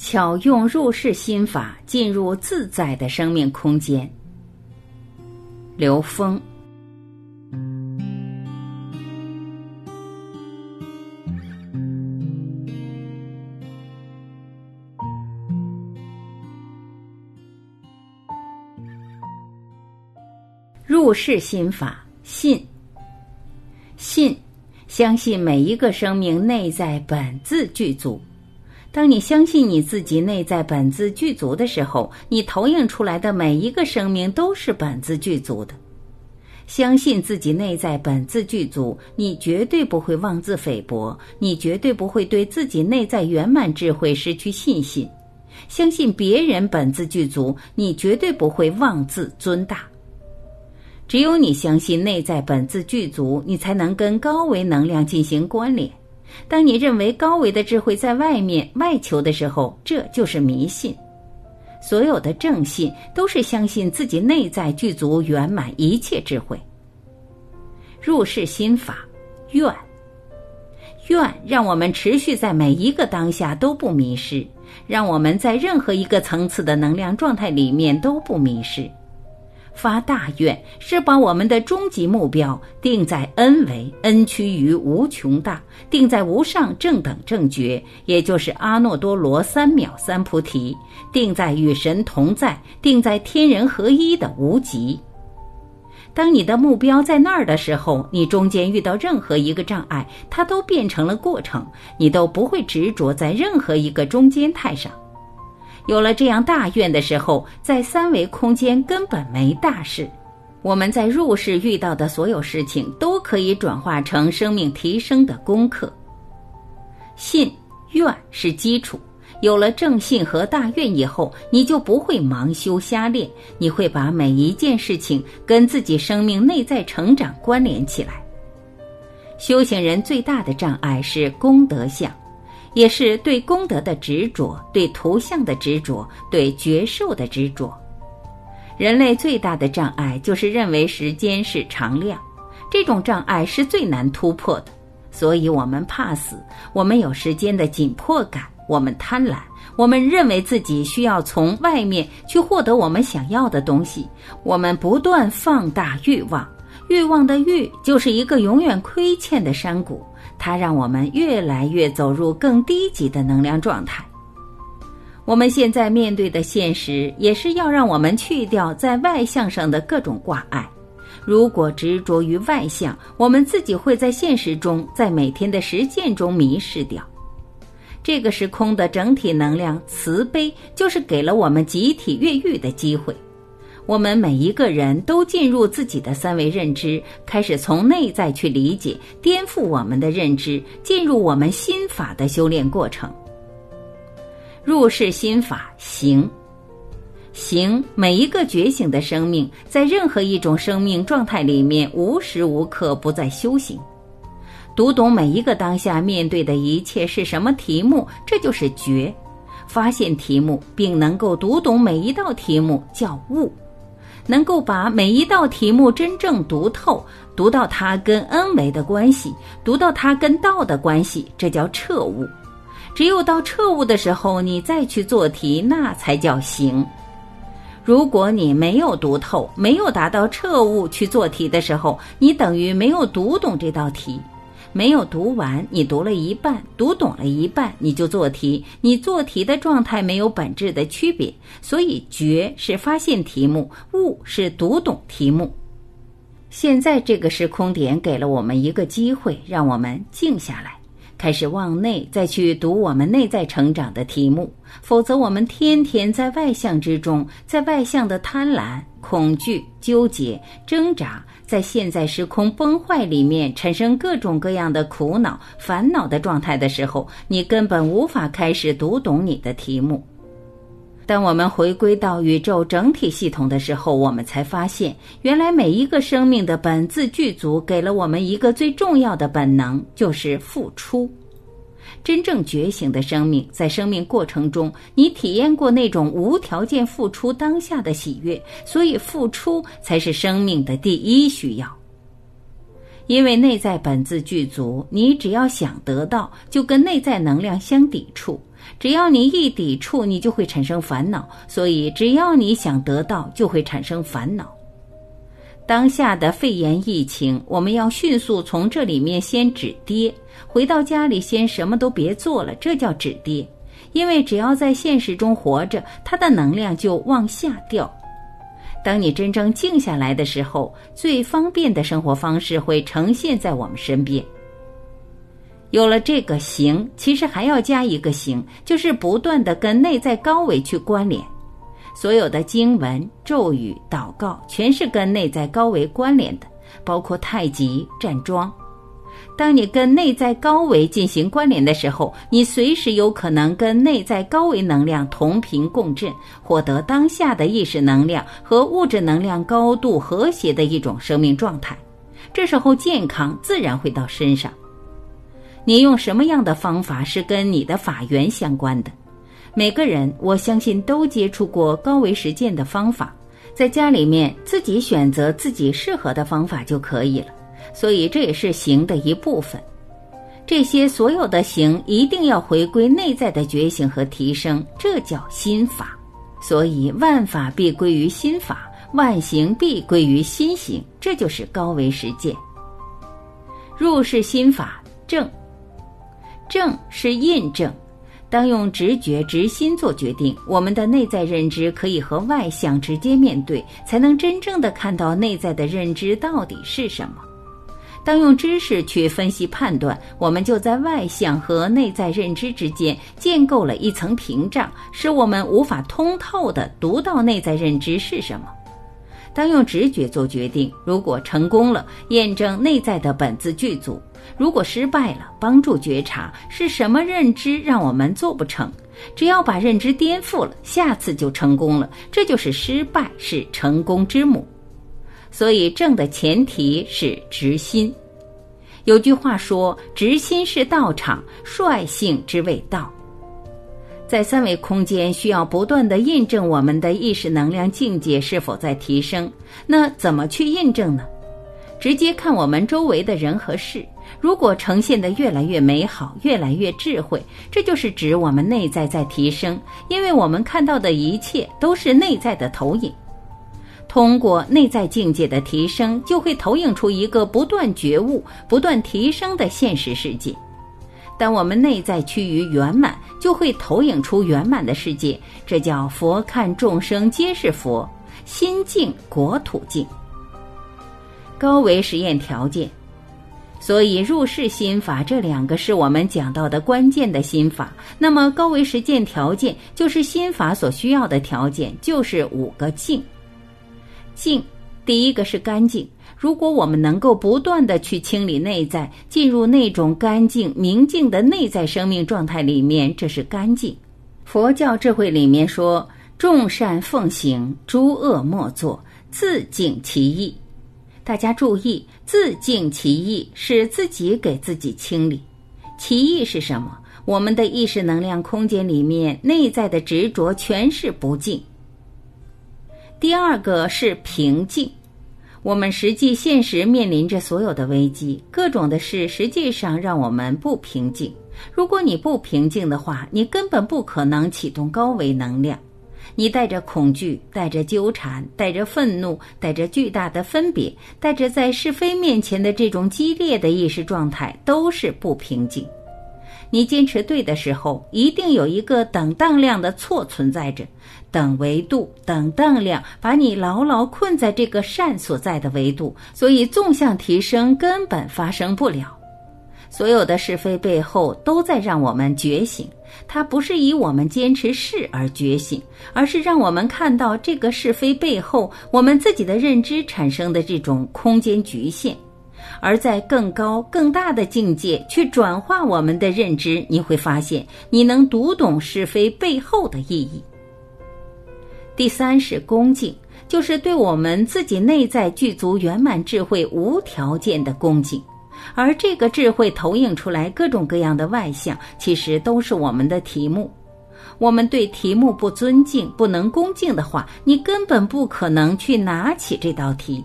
巧用入世心法进入自在的生命空间。刘峰。入世心法，信，信，相信每一个生命内在本自具足。当你相信你自己内在本自具足的时候，你投影出来的每一个生命都是本自具足的。相信自己内在本自具足，你绝对不会妄自菲薄，你绝对不会对自己内在圆满智慧失去信心。相信别人本自具足，你绝对不会妄自尊大。只有你相信内在本自具足，你才能跟高维能量进行关联。当你认为高维的智慧在外面外求的时候，这就是迷信。所有的正信都是相信自己内在具足圆满一切智慧。入世心法，愿，愿让我们持续在每一个当下都不迷失，让我们在任何一个层次的能量状态里面都不迷失。发大愿是把我们的终极目标定在 N 为 N 趋于无穷大，定在无上正等正觉，也就是阿耨多罗三藐三菩提，定在与神同在，定在天人合一的无极。当你的目标在那儿的时候，你中间遇到任何一个障碍，它都变成了过程，你都不会执着在任何一个中间态上。有了这样大愿的时候，在三维空间根本没大事。我们在入世遇到的所有事情，都可以转化成生命提升的功课。信愿是基础，有了正信和大愿以后，你就不会盲修瞎练，你会把每一件事情跟自己生命内在成长关联起来。修行人最大的障碍是功德相。也是对功德的执着，对图像的执着，对觉受的执着。人类最大的障碍就是认为时间是常量，这种障碍是最难突破的。所以我们怕死，我们有时间的紧迫感，我们贪婪，我们认为自己需要从外面去获得我们想要的东西，我们不断放大欲望，欲望的欲就是一个永远亏欠的山谷。它让我们越来越走入更低级的能量状态。我们现在面对的现实，也是要让我们去掉在外向上的各种挂碍。如果执着于外向，我们自己会在现实中，在每天的实践中迷失掉。这个时空的整体能量慈悲，就是给了我们集体越狱的机会。我们每一个人都进入自己的三维认知，开始从内在去理解，颠覆我们的认知，进入我们心法的修炼过程。入世心法行，行每一个觉醒的生命，在任何一种生命状态里面，无时无刻不在修行。读懂每一个当下面对的一切是什么题目，这就是觉。发现题目，并能够读懂每一道题目，叫悟。能够把每一道题目真正读透，读到它跟 N 维的关系，读到它跟道的关系，这叫彻悟。只有到彻悟的时候，你再去做题，那才叫行。如果你没有读透，没有达到彻悟去做题的时候，你等于没有读懂这道题。没有读完，你读了一半，读懂了一半，你就做题。你做题的状态没有本质的区别，所以觉是发现题目，悟是读懂题目。现在这个时空点给了我们一个机会，让我们静下来，开始往内再去读我们内在成长的题目。否则，我们天天在外向之中，在外向的贪婪、恐惧、纠结、挣扎。在现在时空崩坏里面产生各种各样的苦恼、烦恼的状态的时候，你根本无法开始读懂你的题目。当我们回归到宇宙整体系统的时候，我们才发现，原来每一个生命的本自具足，给了我们一个最重要的本能，就是付出。真正觉醒的生命，在生命过程中，你体验过那种无条件付出当下的喜悦，所以付出才是生命的第一需要。因为内在本自具足，你只要想得到，就跟内在能量相抵触。只要你一抵触，你就会产生烦恼。所以，只要你想得到，就会产生烦恼。当下的肺炎疫情，我们要迅速从这里面先止跌，回到家里先什么都别做了，这叫止跌。因为只要在现实中活着，它的能量就往下掉。当你真正静下来的时候，最方便的生活方式会呈现在我们身边。有了这个行，其实还要加一个行，就是不断的跟内在高维去关联。所有的经文、咒语、祷告，全是跟内在高维关联的，包括太极、站桩。当你跟内在高维进行关联的时候，你随时有可能跟内在高维能量同频共振，获得当下的意识能量和物质能量高度和谐的一种生命状态。这时候健康自然会到身上。你用什么样的方法是跟你的法源相关的？每个人我相信都接触过高维实践的方法，在家里面自己选择自己适合的方法就可以了。所以这也是行的一部分。这些所有的行一定要回归内在的觉醒和提升，这叫心法。所以万法必归于心法，万行必归于心行，这就是高维实践。入世心法正，正是印证。当用直觉、直心做决定，我们的内在认知可以和外向直接面对，才能真正的看到内在的认知到底是什么。当用知识去分析判断，我们就在外向和内在认知之间建构了一层屏障，使我们无法通透的读到内在认知是什么。当用直觉做决定，如果成功了，验证内在的本自具足；如果失败了，帮助觉察是什么认知让我们做不成。只要把认知颠覆了，下次就成功了。这就是失败是成功之母。所以正的前提是直心。有句话说：“直心是道场，率性之谓道。”在三维空间，需要不断的印证我们的意识能量境界是否在提升。那怎么去印证呢？直接看我们周围的人和事，如果呈现的越来越美好，越来越智慧，这就是指我们内在在提升，因为我们看到的一切都是内在的投影。通过内在境界的提升，就会投影出一个不断觉悟、不断提升的现实世界。当我们内在趋于圆满，就会投影出圆满的世界。这叫佛看众生皆是佛，心净国土净。高维实验条件，所以入世心法这两个是我们讲到的关键的心法。那么高维实践条件就是心法所需要的条件，就是五个净。净，第一个是干净。如果我们能够不断的去清理内在，进入那种干净明净的内在生命状态里面，这是干净。佛教智慧里面说：“众善奉行，诸恶莫作，自净其意。”大家注意，“自净其意”是自己给自己清理。其意是什么？我们的意识能量空间里面内在的执着全是不净。第二个是平静。我们实际现实面临着所有的危机，各种的事实际上让我们不平静。如果你不平静的话，你根本不可能启动高维能量。你带着恐惧，带着纠缠，带着愤怒，带着巨大的分别，带着在是非面前的这种激烈的意识状态，都是不平静。你坚持对的时候，一定有一个等当量的错存在着，等维度、等当量把你牢牢困在这个善所在的维度，所以纵向提升根本发生不了。所有的是非背后都在让我们觉醒，它不是以我们坚持是而觉醒，而是让我们看到这个是非背后我们自己的认知产生的这种空间局限。而在更高更大的境界去转化我们的认知，你会发现你能读懂是非背后的意义。第三是恭敬，就是对我们自己内在具足圆满智慧无条件的恭敬，而这个智慧投影出来各种各样的外相，其实都是我们的题目。我们对题目不尊敬、不能恭敬的话，你根本不可能去拿起这道题。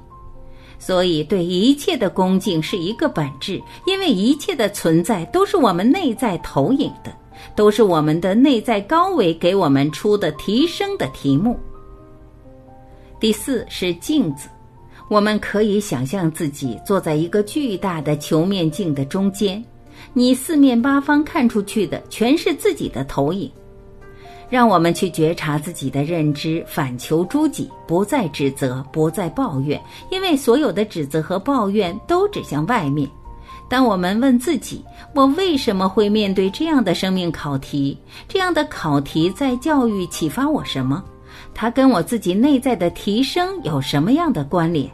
所以，对一切的恭敬是一个本质，因为一切的存在都是我们内在投影的，都是我们的内在高维给我们出的提升的题目。第四是镜子，我们可以想象自己坐在一个巨大的球面镜的中间，你四面八方看出去的全是自己的投影。让我们去觉察自己的认知，反求诸己，不再指责，不再抱怨，因为所有的指责和抱怨都指向外面。当我们问自己：“我为什么会面对这样的生命考题？这样的考题在教育启发我什么？它跟我自己内在的提升有什么样的关联？”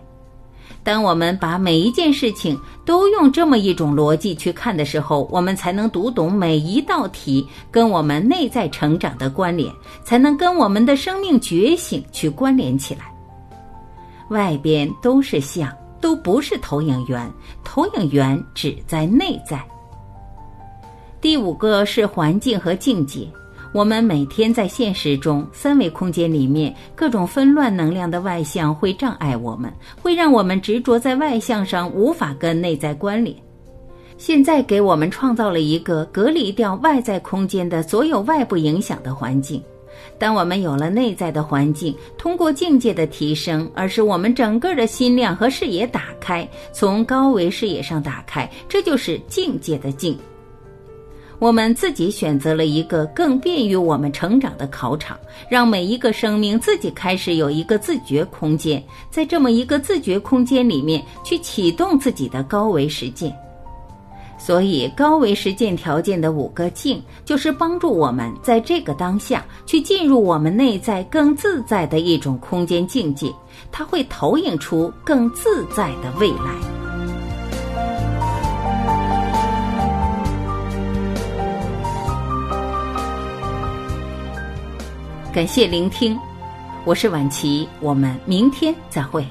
当我们把每一件事情都用这么一种逻辑去看的时候，我们才能读懂每一道题跟我们内在成长的关联，才能跟我们的生命觉醒去关联起来。外边都是像，都不是投影源，投影源只在内在。第五个是环境和境界。我们每天在现实中三维空间里面，各种纷乱能量的外向会障碍我们，会让我们执着在外向上，无法跟内在关联。现在给我们创造了一个隔离掉外在空间的所有外部影响的环境。当我们有了内在的环境，通过境界的提升，而是我们整个的心量和视野打开，从高维视野上打开，这就是境界的境。我们自己选择了一个更便于我们成长的考场，让每一个生命自己开始有一个自觉空间，在这么一个自觉空间里面去启动自己的高维实践。所以，高维实践条件的五个境，就是帮助我们在这个当下去进入我们内在更自在的一种空间境界，它会投影出更自在的未来。感谢聆听，我是晚琪，我们明天再会。